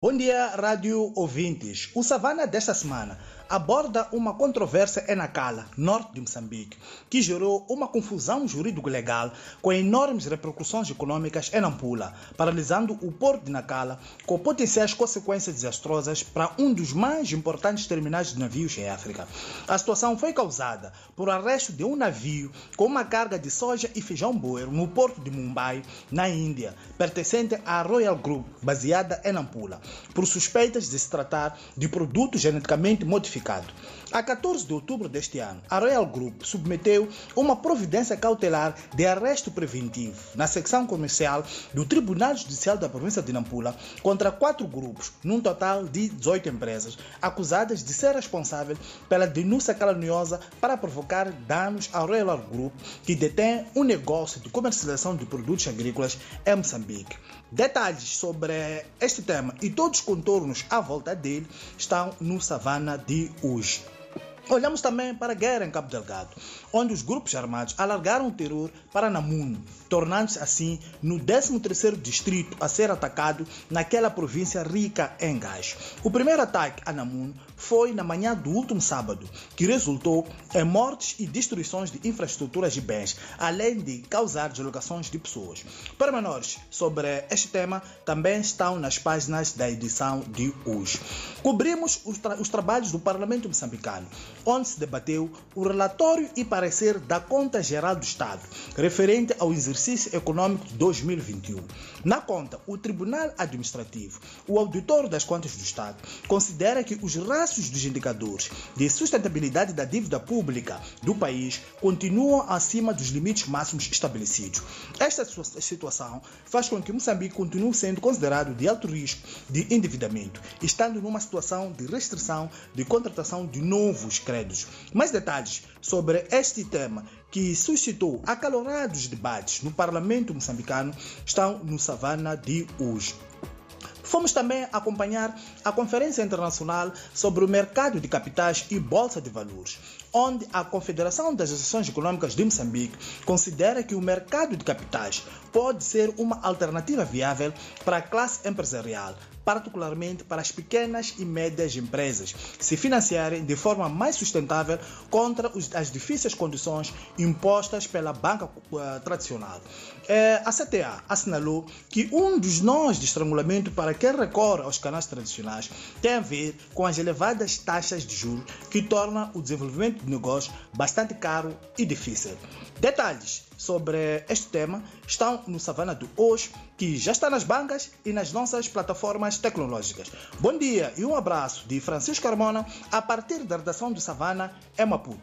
Bom dia, rádio ouvintes. O Savana desta semana aborda uma controvérsia em Nacala, norte de Moçambique, que gerou uma confusão jurídico-legal com enormes repercussões econômicas em Nampula, paralisando o porto de Nacala, com potenciais consequências desastrosas para um dos mais importantes terminais de navios em África. A situação foi causada por arresto de um navio com uma carga de soja e feijão boero no porto de Mumbai, na Índia, pertencente à Royal Group, baseada em Nampula por suspeitas de se tratar de produto geneticamente A 14 de outubro deste ano, a Royal Group submeteu uma providência cautelar de arresto preventivo na secção comercial do Tribunal Judicial da província de Nampula contra quatro grupos, num total de 18 empresas, acusadas de ser responsável pela denúncia caluniosa para provocar danos à Royal Group, que detém um negócio de comercialização de produtos agrícolas em Moçambique. Detalhes sobre este tema e todos os contornos à volta dele estão no Savana de hoje. Olhamos também para a guerra em Cabo Delgado, onde os grupos armados alargaram o terror para Namuno, tornando-se assim no 13º distrito a ser atacado naquela província rica em gás. O primeiro ataque a Namuno foi na manhã do último sábado, que resultou em mortes e destruições de infraestruturas e bens, além de causar deslocações de pessoas. Pormenores sobre este tema também estão nas páginas da edição de hoje. Cobrimos os, tra os trabalhos do Parlamento moçambicano, onde se debateu o relatório e parecer da Conta Geral do Estado, referente ao exercício econômico de 2021. Na conta, o Tribunal Administrativo, o auditor das contas do Estado, considera que os rastros dos indicadores de sustentabilidade da dívida pública do país continuam acima dos limites máximos estabelecidos. Esta situação faz com que Moçambique continue sendo considerado de alto risco de endividamento, estando numa situação de restrição de contratação de novos créditos. Mais detalhes sobre este tema que suscitou acalorados debates no parlamento moçambicano estão no Savana de hoje. Fomos também acompanhar a Conferência Internacional sobre o Mercado de Capitais e Bolsa de Valores, onde a Confederação das Associações Econômicas de Moçambique considera que o mercado de capitais pode ser uma alternativa viável para a classe empresarial, particularmente para as pequenas e médias empresas, se financiarem de forma mais sustentável contra as difíceis condições impostas pela banca uh, tradicional. Uh, a CTA assinalou que um dos nós de estrangulamento para quem recorre aos canais tradicionais tem a ver com as elevadas taxas de juros que tornam o desenvolvimento de negócios bastante caro e difícil. Detalhes sobre este tema estão no Savana do Hoje, que já está nas bancas e nas nossas plataformas tecnológicas. Bom dia e um abraço de Francisco Carmona a partir da redação do Savana em Maputo.